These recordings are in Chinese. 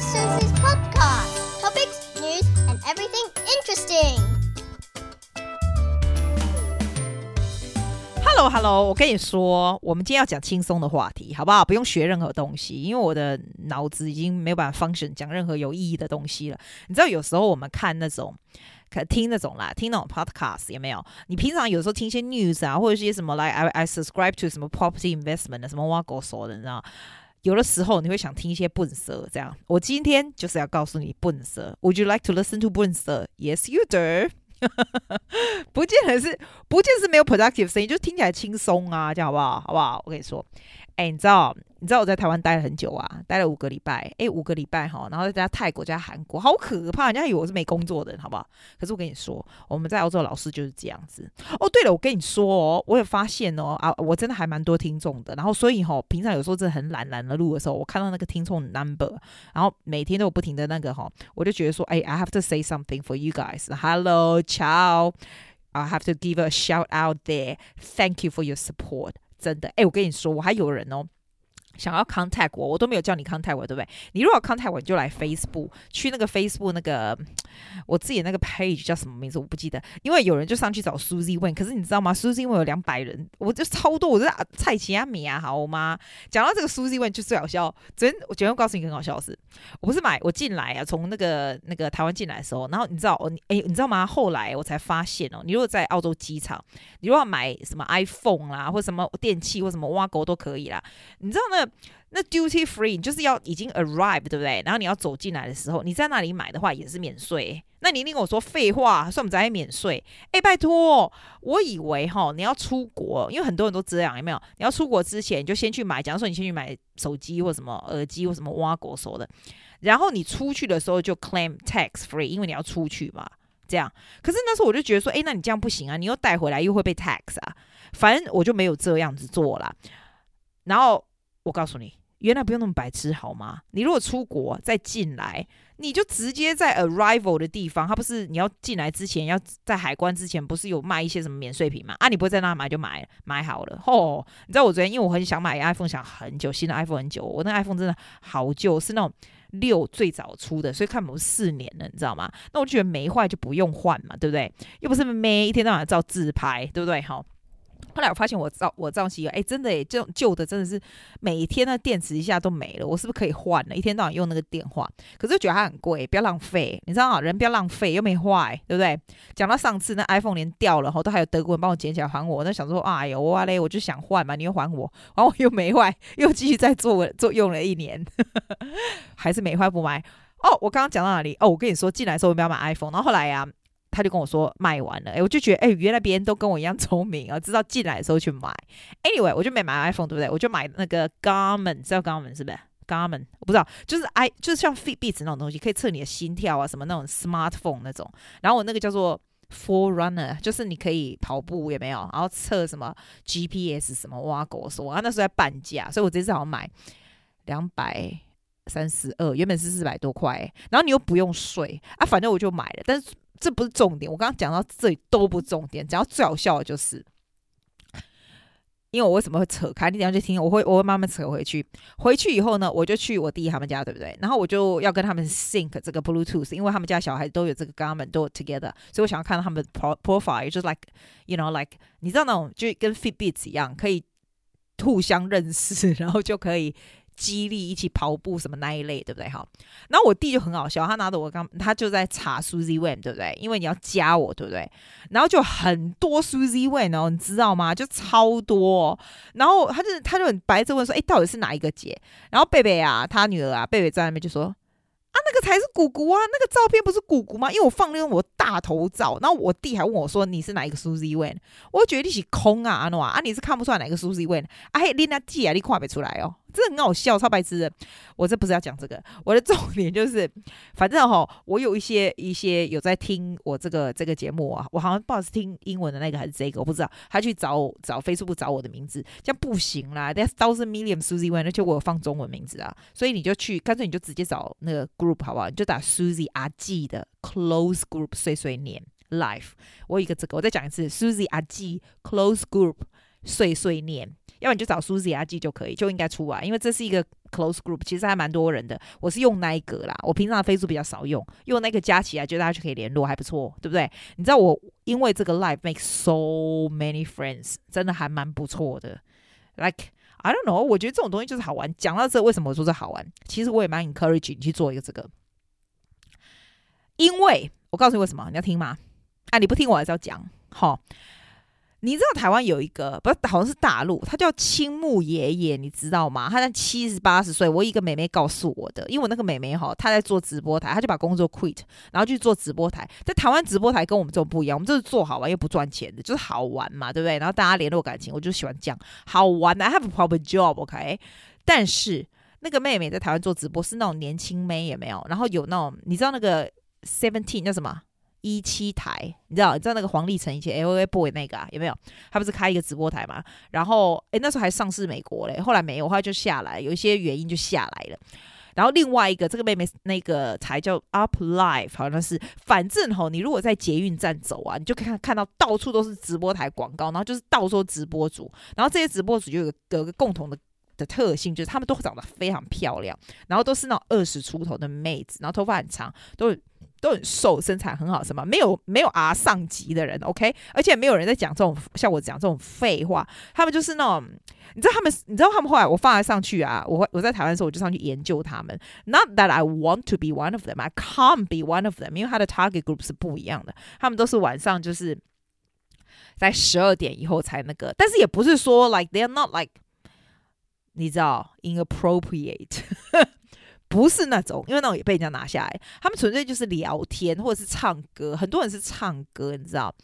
to Susie's podcast. Topics, news, and everything interesting. Hello，Hello，我跟你说，我们今天要讲轻松的话题，好不好？不用学任何东西，因为我的脑子已经没有办法 function 讲任何有意义的东西了。你知道，有时候我们看那种。可听那种啦，听那种 podcast 有没有？你平常有时候听一些 news 啊，或者是些什么来、like、I I subscribe to 什么 property investment 的什么挖狗手的，你知道？有的时候你会想听一些笨舌这样。我今天就是要告诉你笨舌。Would you like to listen to 笨舌？Yes, you do 不见得是，不见是没有 productive 声音，就听起来轻松啊，这样好不好？好不好？我跟你说。哎，你知道，你知道我在台湾待了很久啊，待了五个礼拜。哎，五个礼拜哈，然后再加泰国加韩国，好可怕！人家以为我是没工作的人，好不好？可是我跟你说，我们在澳洲老师就是这样子。哦，对了，我跟你说哦，我有发现哦啊，我真的还蛮多听众的。然后所以哈，平常有时候真的很懒懒的录的时候，我看到那个听众 number，然后每天都有不停的那个哈，我就觉得说，哎，I have to say something for you guys. Hello, ciao. I have to give a shout out there. Thank you for your support. 真的，哎，我跟你说，我还有人哦。想要 contact 我，我都没有叫你 contact 我，对不对？你如果 contact 我，你就来 Facebook，去那个 Facebook 那个我自己那个 page 叫什么名字？我不记得。因为有人就上去找 Suzy Wen，可是你知道吗？Suzy Wen 有两百人，我就超多，我是蔡奇阿米啊，好吗？讲到这个 Suzy Wen 就最好笑。昨天我昨天告诉你很好笑的事，我不是买我进来啊，从那个那个台湾进来的时候，然后你知道我，哎，你知道吗？后来我才发现哦，你如果在澳洲机场，你如果买什么 iPhone 啦，或什么电器或什么挖狗都可以啦，你知道那？那 duty free 就是要已经 arrive 对不对？然后你要走进来的时候，你在那里买的话也是免税。那你一定跟我说废话，算我们在免税？哎，拜托，我以为哈你要出国，因为很多人都这样，有没有？你要出国之前你就先去买，假如说你先去买手机或什么耳机或什么挖国手的，然后你出去的时候就 claim tax free，因为你要出去嘛，这样。可是那时候我就觉得说，哎，那你这样不行啊，你又带回来又会被 tax 啊，反正我就没有这样子做啦。然后我告诉你。原来不用那么白痴好吗？你如果出国再进来，你就直接在 arrival 的地方，他不是你要进来之前要在海关之前不是有卖一些什么免税品吗？啊，你不会在那买就买买好了。吼，你知道我昨天因为我很想买 iPhone，想很久，新的 iPhone 很久，我那 iPhone 真的好旧，是那种六最早出的，所以看不四年了，你知道吗？那我觉得没坏就不用换嘛，对不对？又不是没一天到晚照自拍，对不对？好。后来我发现我造我造起，哎，真的哎，这种旧的真的是每天的电池一下都没了，我是不是可以换了？一天到晚用那个电话，可是我觉得它很贵，不要浪费，你知道吗？人不要浪费，又没坏，对不对？讲到上次那 iPhone 连掉了，后都还有德国人帮我捡起来还我，那想说，哎呦哇嘞，我就想换嘛，你又还我，还我又没坏，又继续再做做用了一年，还是没坏不买。哦，我刚刚讲到哪里？哦，我跟你说，进来的时候我们要买 iPhone，然后后来呀、啊。他就跟我说卖完了，哎，我就觉得，哎，原来别人都跟我一样聪明啊，知道进来的时候去买。Anyway，我就没买 iPhone，对不对？我就买那个 Garmin，知道 Garmin 是不是？Garmin 我不知道，就是 i 就是像 Fitbit 那种东西，可以测你的心跳啊，什么那种 smartphone 那种。然后我那个叫做 Forerunner，就是你可以跑步有没有？然后测什么 GPS 什么挖狗说啊，那时候在半价，所以我这次好像买两百三十二，原本是四百多块，然后你又不用税啊，反正我就买了，但是。这不是重点，我刚刚讲到这里都不重点，讲到最好笑的就是，因为我为什么会扯开？你等下去听，我会我会慢慢扯回去。回去以后呢，我就去我弟他们家，对不对？然后我就要跟他们 sync 这个 Bluetooth，因为他们家小孩都有这个 g a r m e n t 都有 together，所以我想要看到他们的 profile，就是 like you know like 你知道那种就跟 Fitbits 一样，可以互相认识，然后就可以。激励一起跑步什么那一类，对不对？好，然后我弟就很好笑，他拿着我刚，他就在查 Suzy Wen，对不对？因为你要加我，对不对？然后就很多 Suzy Wen 哦，你知道吗？就超多。然后他就他就很白着问说：“哎，到底是哪一个姐？”然后贝贝啊，他女儿啊，贝贝在那边就说。啊，那个才是姑姑啊！那个照片不是姑姑吗？因为我放那个我大头照，然后我弟还问我说：“你是哪一个 Suzy Wen？” 我觉得你是空啊，阿诺啊，你是看不出来哪个 Suzy Wen？啊，嘿，你那记啊，你看不出来哦，这很好笑，超白痴的。我这不是要讲这个，我的重点就是，反正哈，我有一些一些有在听我这个这个节目啊，我好像不好意思听英文的那个还是这个，我不知道。他去找找 Facebook 找我的名字，这样不行啦，That's thousand million Suzy Wen，而且我有放中文名字啊，所以你就去，干脆你就直接找那个。group 好不好？你就打 Suzy 阿 G 的 close group 碎碎念 life。我有一个这个，我再讲一次，Suzy 阿 G close group 碎碎念。要不然你就找 Suzy 阿 G 就可以，就应该出来，因为这是一个 close group，其实还蛮多人的。我是用那一个啦，我平常的飞书比较少用，用那个加起来，就大家就可以联络，还不错，对不对？你知道我因为这个 live make so many friends，真的还蛮不错的。Like I don't know，我觉得这种东西就是好玩。讲到这，为什么我说这好玩？其实我也蛮 encourage 你去做一个这个，因为我告诉你为什么，你要听吗？啊，你不听我还是要讲，好。你知道台湾有一个，不是好像是大陆，他叫青木爷爷，你知道吗？他在七十八十岁，我一个妹妹告诉我的，因为我那个妹妹哈，她在做直播台，她就把工作 quit，然后去做直播台。在台湾直播台跟我们这种不一样，我们这是做好玩又不赚钱的，就是好玩嘛，对不对？然后大家联络感情，我就喜欢这样好玩的。I have a proper job，OK？但是那个妹妹在台湾做直播是那种年轻妹，也没有，然后有那种你知道那个 seventeen 叫什么？一七台，你知道？你知道那个黄立成以前 LA Boy 那个啊，有没有？他不是开一个直播台嘛？然后，诶，那时候还上市美国嘞，后来没有，后来就下来，有一些原因就下来了。然后另外一个这个妹妹那个台叫 Up Live，好像是，反正吼，你如果在捷运站走啊，你就可以看看到到处都是直播台广告，然后就是到处直播主，然后这些直播主就有个有个共同的的特性，就是他们都长得非常漂亮，然后都是那种二十出头的妹子，然后头发很长，都。都很瘦，身材很好，什么没有没有 R 上级的人，OK，而且没有人在讲这种像我讲这种废话，他们就是那种，你知道他们，你知道他们后来我放在上去啊，我我在台湾的时候我就上去研究他们，Not that I want to be one of them, I can't be one of them，因为他的 target group 是不一样的，他们都是晚上就是在十二点以后才那个，但是也不是说 like they are not like，你知道 inappropriate。不是那种，因为那种也被人家拿下来。他们纯粹就是聊天或者是唱歌，很多人是唱歌，你知道。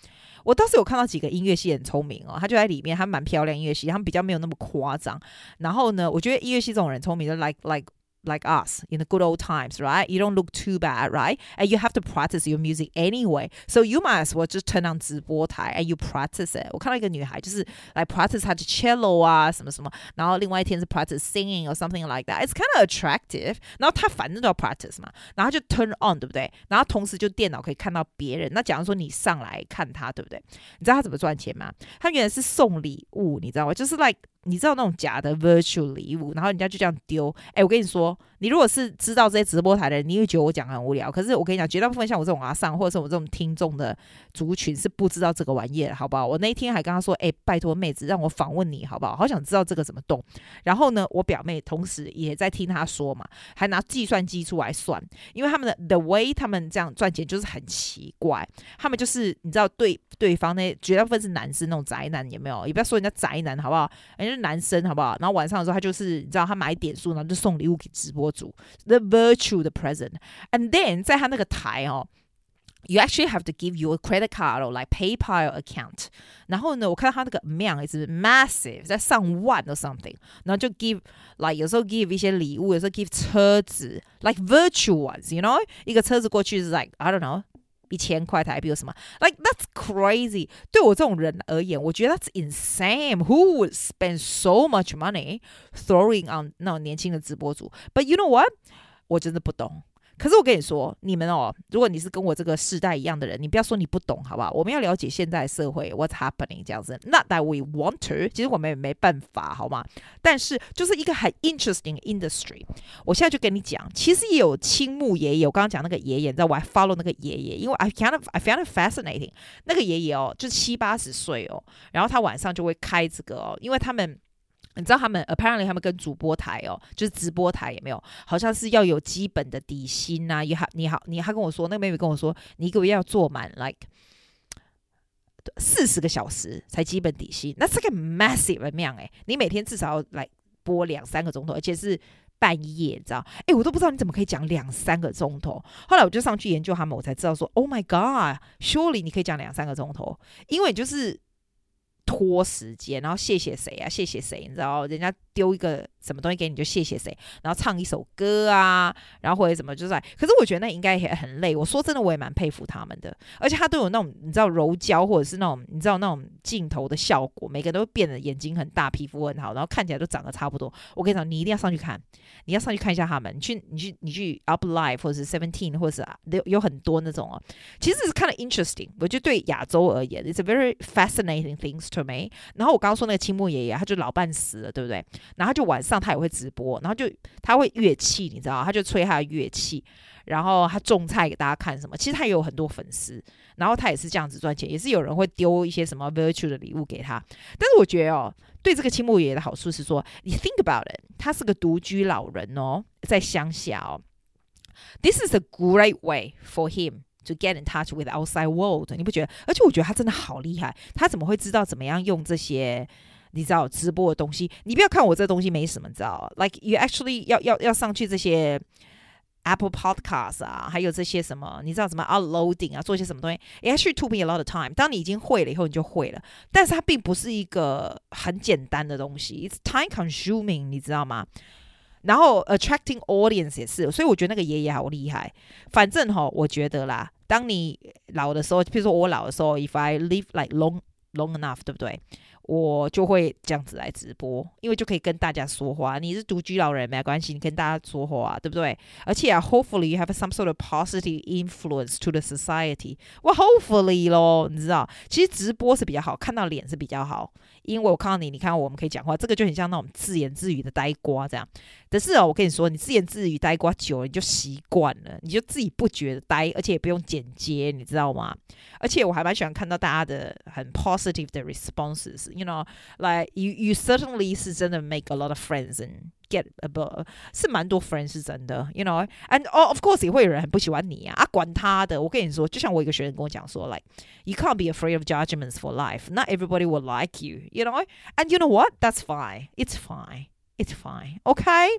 我当时有看到几个音乐系很聪明哦，他就在里面，他蛮漂亮音乐系，他们比较没有那么夸张。然后呢，我觉得音乐系这种人聪明，就 like like。like us in the good old times, right? You don't look too bad, right? And you have to practice your music anyway. So you might as well just turn on 直播台 and you practice it. 我看到一个女孩就是来 practice 她的 cello 啊，什么什么，然后另外一天是 practice singing or something like that. It's kind of attractive. 然后她反正都要 practice 嘛，然后就 turn on，对不对？然后同时就电脑可以看到别人。那假如说你上来看她，对不对？你知道她怎么赚钱吗？她原来是送礼物，你知道吗？就是 like 你知道那种假的 virtual 礼物，然后人家就这样丢。哎，我跟你说，你如果是知道这些直播台的人，你会觉得我讲很无聊。可是我跟你讲，绝大部分像我这种阿上，或者是我这种听众的族群是不知道这个玩意儿，好不好？我那一天还跟他说，哎，拜托妹子，让我访问你好不好？好想知道这个怎么动。然后呢，我表妹同时也在听他说嘛，还拿计算机出来算，因为他们的 the way 他们这样赚钱就是很奇怪，他们就是你知道对对方那绝大部分是男生那种宅男，有没有？也不要说人家宅男好不好？人家男生好不好？然后晚上的时候，他就是你知道，他买点数，然后就送礼物给直播主，the virtual 的 present，and then 在他那个台哦，you actually have to give you a credit card or like PayPal account。然后呢，我看到他那个 amount 是 massive，在上万 or something，然后就 give like 有时候 give 一些礼物，有时候 give 车子，like virtual ones，you know，一个车子过去是 like I don't know。 一千块台币有什么？Like that's crazy。对我这种人而言，我觉得 that's insane。Who would spend so much money throwing on 那种年轻的直播主？But you know what？我真的不懂。可是我跟你说，你们哦，如果你是跟我这个世代一样的人，你不要说你不懂，好不好？我们要了解现在社会 what's happening 这样子。Not that we want to，其实我们也没办法，好吗？但是就是一个很 interesting industry。我现在就跟你讲，其实也有青木爷爷，我刚刚讲那个爷爷，你知道我还 follow 那个爷爷，因为 I kind of I found it fascinating。那个爷爷哦，就七八十岁哦，然后他晚上就会开这个哦，因为他们。你知道他们 apparently 他们跟主播台哦，就是直播台有没有？好像是要有基本的底薪呐、啊。你好，你好，你他跟我说，那个妹妹跟我说，你一个月要做满 like 四十个小时才基本底薪，那是个 massive amount 哎。你每天至少要来播两三个钟头，而且是半夜，你知道？哎，我都不知道你怎么可以讲两三个钟头。后来我就上去研究他们，我才知道说，Oh my God，surely 你可以讲两三个钟头，因为就是。拖时间，然后谢谢谁啊？谢谢谁？你知道，人家丢一个什么东西给你，就谢谢谁，然后唱一首歌啊，然后或者什么，就是，可是我觉得那应该也很累。我说真的，我也蛮佩服他们的，而且他都有那种你知道柔焦或者是那种你知道那种镜头的效果，每个都变得眼睛很大，皮肤很好，然后看起来都长得差不多。我跟你讲，你一定要上去看，你要上去看一下他们，你去你去你去 Up Live 或者是 Seventeen 或者是有有很多那种哦，其实是看了 interesting。我觉得对亚洲而言，it's a very fascinating things to me。然后我刚刚说那个青木爷爷，他就老半死了，对不对？然后就晚上他也会直播，然后就他会乐器，你知道，他就吹他的乐器，然后他种菜给大家看什么。其实他也有很多粉丝，然后他也是这样子赚钱，也是有人会丢一些什么 virtual 的礼物给他。但是我觉得哦，对这个青木爷爷的好处是说，你 think about it，他是个独居老人哦，在乡下哦，this is a great way for him。to get in touch with outside world，你不觉得？而且我觉得他真的好厉害，他怎么会知道怎么样用这些你知道直播的东西？你不要看我这东西没什么，你知道？Like you actually 要要要上去这些 Apple Podcast 啊，还有这些什么，你知道什么 uploading 啊，做些什么东西？It actually took me a lot of time。当你已经会了以后，你就会了。但是它并不是一个很简单的东西，It's time consuming，你知道吗？然后 attracting audience 也是，所以我觉得那个爷爷好厉害。反正哈，我觉得啦。当你老的时候，譬如说我老的时候，if I live like long long enough，对不对？我就会这样子来直播，因为就可以跟大家说话。你是独居老人没关系，你跟大家说话，对不对？而且啊，hopefully you have some sort of positive influence to the society。哇，hopefully 咯，你知道，其实直播是比较好，看到脸是比较好。因为我看到你，你看到我们可以讲话，这个就很像那种自言自语的呆瓜这样。可是哦，我跟你说，你自言自语呆瓜久了，你就习惯了，你就自己不觉得呆，而且也不用剪接，你知道吗？而且我还蛮喜欢看到大家的很 positive 的 responses。You know, like you you certainly 是真的 make a lot of friends and get above 是蛮多 friends 是真的。You know, and of course 也会有人很不喜欢你啊，啊，管他的。我跟你说，就像我一个学生跟我讲说，like you can't be afraid of judgments for life. Not everybody will like you. You know, and you know what? That's fine. It's fine. It's fine. Okay.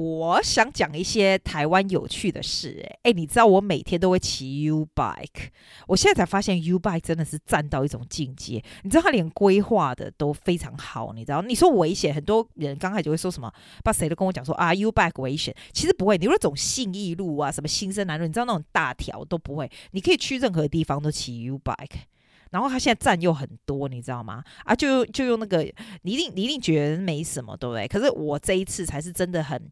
我想讲一些台湾有趣的事，诶，诶，你知道我每天都会骑 U bike，我现在才发现 U bike 真的是站到一种境界。你知道他连规划的都非常好，你知道？你说危险，很多人刚开始就会说什么，把谁都跟我讲说啊 U bike 危险，其实不会。你如果走信义路啊，什么新生南路，你知道那种大条都不会，你可以去任何地方都骑 U bike。然后他现在站又很多，你知道吗？啊，就就用那个，你一定你一定觉得没什么，对不对？可是我这一次才是真的很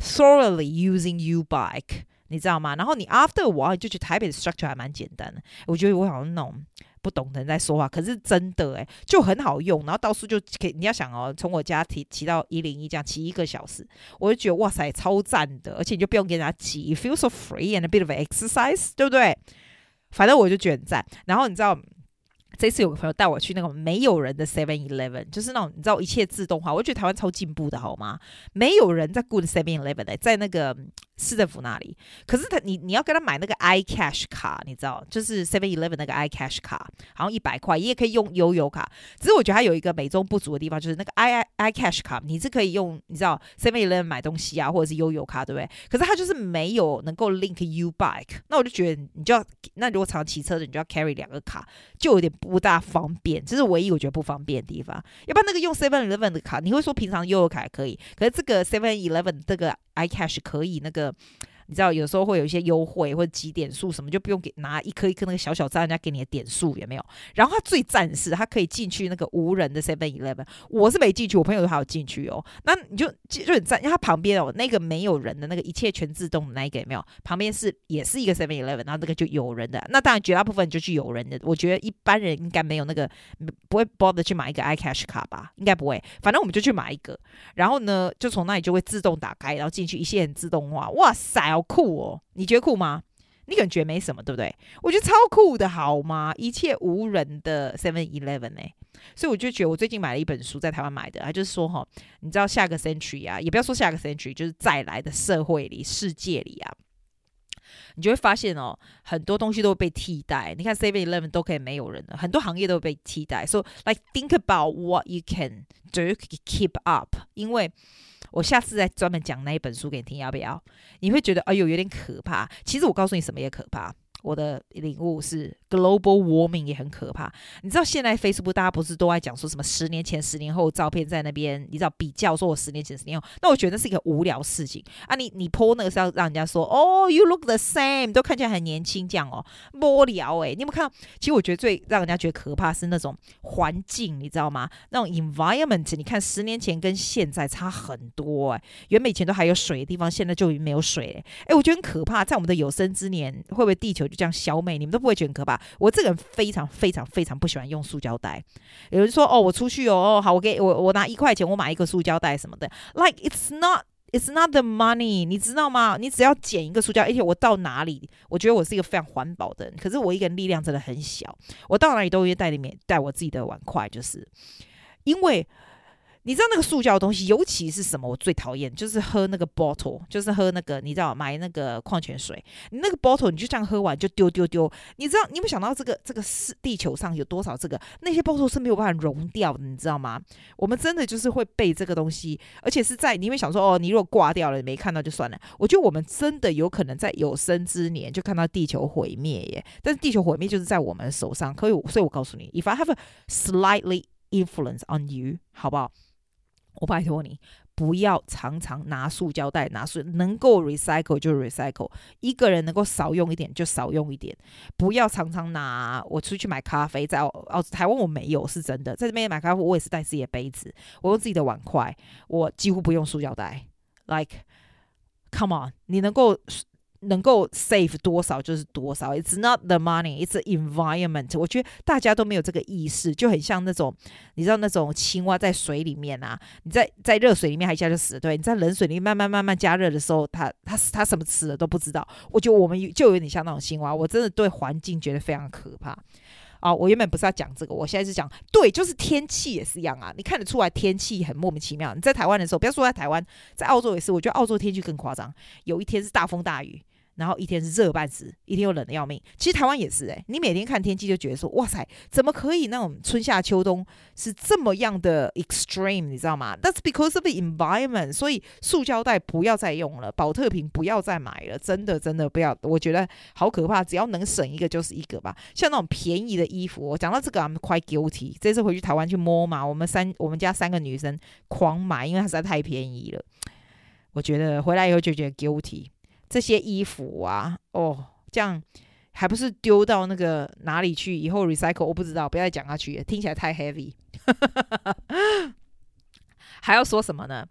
thoroughly using you bike，你知道吗？然后你 after 我就觉得台北的 structure 还蛮简单的。我觉得我好像那种不懂的人在说话，可是真的诶，就很好用。然后到处就可以，你要想哦，从我家骑骑到一零一这样骑一个小时，我就觉得哇塞，超赞的！而且你就不用跟人家挤 feel so free and a bit of exercise，对不对？反正我就觉得赞。然后你知道。这次有个朋友带我去那种没有人的 Seven Eleven，就是那种你知道一切自动化，我觉得台湾超进步的好吗？没有人在 Good Seven Eleven 在那个市政府那里。可是他你你要跟他买那个 iCash 卡，你知道，就是 Seven Eleven 那个 iCash 卡，好像一百块，你也可以用悠游卡。只是我觉得它有一个美中不足的地方，就是那个 i i iCash 卡，你是可以用，你知道 Seven Eleven 买东西啊，或者是悠游卡，对不对？可是它就是没有能够 link U Bike。那我就觉得你就要，那如果常骑车的，你就要 carry 两个卡，就有点。不大方便，这是唯一我觉得不方便的地方。要不然那个用 Seven Eleven 的卡，你会说平常悠游卡可以，可是这个 Seven Eleven 这个 iCash 可以那个。你知道有时候会有一些优惠或者积点数什么，就不用给拿一颗一颗那个小小账人家给你的点数有没有？然后他最赞是，他可以进去那个无人的 Seven Eleven，我是没进去，我朋友都还有进去哦。那你就就很赞，因为他旁边哦那个没有人的那个一切全自动的那一个有没有？旁边是也是一个 Seven Eleven，然后那个就有人的。那当然绝大部分就去有人的，我觉得一般人应该没有那个不会 bother 去买一个 iCash 卡吧？应该不会。反正我们就去买一个，然后呢就从那里就会自动打开，然后进去一切很自动化。哇塞！好酷哦！你觉得酷吗？你可能觉得没什么，对不对？我觉得超酷的，好吗？一切无人的 Seven Eleven 呢？所以我就觉得，我最近买了一本书，在台湾买的，它就是说哈，你知道下个 century 啊，也不要说下个 century，就是再来的社会里、世界里啊，你就会发现哦，很多东西都会被替代。你看 Seven Eleven 都可以没有人了，很多行业都会被替代。So like think about what you can do to keep up，因为。我下次再专门讲那一本书给你听，要不要？你会觉得哎呦有点可怕。其实我告诉你什么也可怕。我的领悟是 global warming 也很可怕。你知道现在 Facebook 大家不是都在讲说什么十年前、十年后照片在那边，你知道比较说我十年前、十年后，那我觉得是一个无聊事情啊。你你 po 那个是要让人家说哦，you look the same，都看起来很年轻这样哦，无聊诶，你有没有看到？其实我觉得最让人家觉得可怕是那种环境，你知道吗？那种 environment，你看十年前跟现在差很多诶，原本以前都还有水的地方，现在就已经没有水诶。诶，我觉得很可怕，在我们的有生之年，会不会地球就这样消灭？你们都不会觉得可怕？我这个人非常非常非常不喜欢用塑胶袋。有人说：“哦，我出去哦，好，我给我我拿一块钱，我买一个塑胶袋什么的。” Like it's not, it's not the money，你知道吗？你只要捡一个塑胶，而且我到哪里，我觉得我是一个非常环保的人。可是我一个人力量真的很小，我到哪里都会带里面带我自己的碗筷，就是因为。你知道那个塑胶的东西，尤其是什么？我最讨厌就是喝那个 bottle，就是喝那个，你知道买那个矿泉水，你那个 bottle 你就这样喝完就丢丢丢。你知道你有没有想到这个这个是地球上有多少这个那些 bottle 是没有办法溶掉的，你知道吗？我们真的就是会被这个东西，而且是在你会想说哦，你如果挂掉了，你没看到就算了。我觉得我们真的有可能在有生之年就看到地球毁灭耶。但是地球毁灭就是在我们手上，可以，所以我告诉你，if I have a slightly influence on you，好不好？我拜托你，不要常常拿塑胶袋，拿塑能够 recycle 就 recycle，一个人能够少用一点就少用一点，不要常常拿。我出去买咖啡，在哦台湾我没有，是真的，在这边买咖啡我也是带自己的杯子，我用自己的碗筷，我几乎不用塑胶袋。Like come on，你能够。能够 save 多少就是多少，It's not the money, it's environment.。我觉得大家都没有这个意识，就很像那种，你知道那种青蛙在水里面啊，你在在热水里面它一下就死了，对，你在冷水里面慢慢慢慢加热的时候，它它它什么吃的都不知道。我觉得我们就有点像那种青蛙，我真的对环境觉得非常可怕。啊，我原本不是要讲这个，我现在是讲，对，就是天气也是一样啊，你看得出来天气很莫名其妙。你在台湾的时候，不要说在台湾，在澳洲也是，我觉得澳洲天气更夸张，有一天是大风大雨。然后一天是热半死，一天又冷的要命。其实台湾也是诶、你每天看天气就觉得说，哇塞，怎么可以那种春夏秋冬是这么样的 extreme，你知道吗？That's because of the environment。所以塑胶袋不要再用了，保特瓶不要再买了，真的真的不要。我觉得好可怕，只要能省一个就是一个吧。像那种便宜的衣服，我讲到这个，I'm quite guilty。这次回去台湾去摸嘛，我们三我们家三个女生狂买，因为它实在太便宜了。我觉得回来以后就觉得 guilty。这些衣服啊，哦，这样还不是丢到那个哪里去？以后 recycle 我不知道，不要再讲下去，听起来太 heavy。还要说什么呢？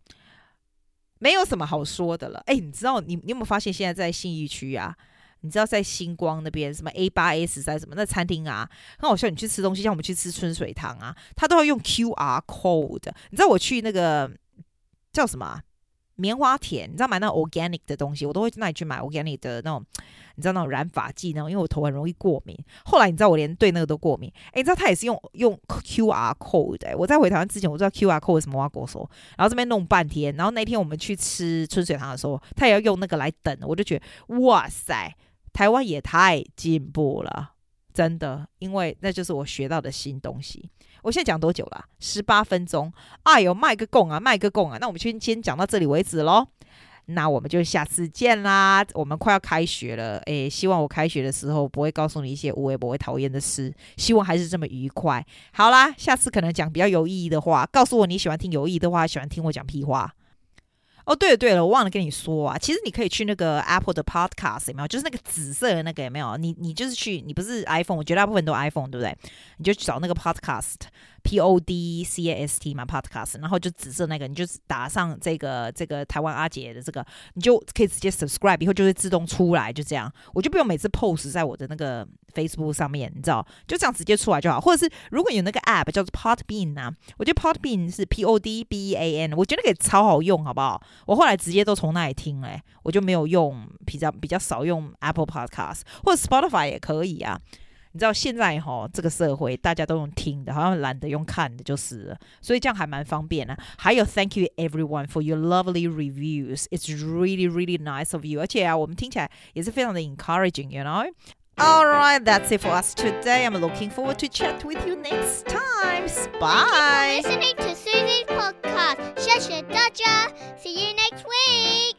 没有什么好说的了。哎，你知道你你有没有发现现在在信义区啊？你知道在星光那边什么 A 八 A 十三什么那餐厅啊，很好笑。你去吃东西，像我们去吃春水堂啊，他都要用 QR code。你知道我去那个叫什么？棉花田，你知道买那 organic 的东西，我都会那里去买 organic 的那种，你知道那种染发剂那种，因为我头很容易过敏。后来你知道我连对那个都过敏，诶，你知道他也是用用 QR code 的。我在回台湾之前，我知道 QR code 什么，我要跟我说，然后这边弄半天，然后那天我们去吃春水堂的时候，他也要用那个来等，我就觉得哇塞，台湾也太进步了，真的，因为那就是我学到的新东西。我现在讲多久了？十八分钟。哎呦，卖个供啊，卖个供啊！那我们先先讲到这里为止喽。那我们就下次见啦。我们快要开学了，诶，希望我开学的时候不会告诉你一些我也、不会讨厌的事。希望还是这么愉快。好啦，下次可能讲比较有意义的话。告诉我你喜欢听有意义的话，喜欢听我讲屁话。哦，对了对了，我忘了跟你说啊，其实你可以去那个 Apple 的 Podcast 有没有？就是那个紫色的那个有没有？你你就是去，你不是 iPhone，我绝大部分都 iPhone，对不对？你就去找那个 Podcast。P O D C A S T 嘛，Podcast，然后就紫色那个，你就打上这个这个台湾阿杰的这个，你就可以直接 subscribe，以后就会自动出来，就这样，我就不用每次 post 在我的那个 Facebook 上面，你知道，就这样直接出来就好。或者是如果有那个 app 叫做 Podbean 啊，我觉得 Podbean 是 P O D B A N，我觉得那个超好用，好不好？我后来直接都从那里听嘞，我就没有用比较比较少用 Apple Podcast 或者 Spotify 也可以啊。你知道现在哈，这个社会大家都用听的，好像懒得用看的，就是了。所以这样还蛮方便的。还有，Thank you everyone for your lovely reviews. It's really, really nice of you. 而且啊，我们听起来也是非常的 encouraging, you know. All right, that's it for us today. I'm looking forward to chat with you next time. Bye. Listening to Susie's podcast. 谢谢大家。See you.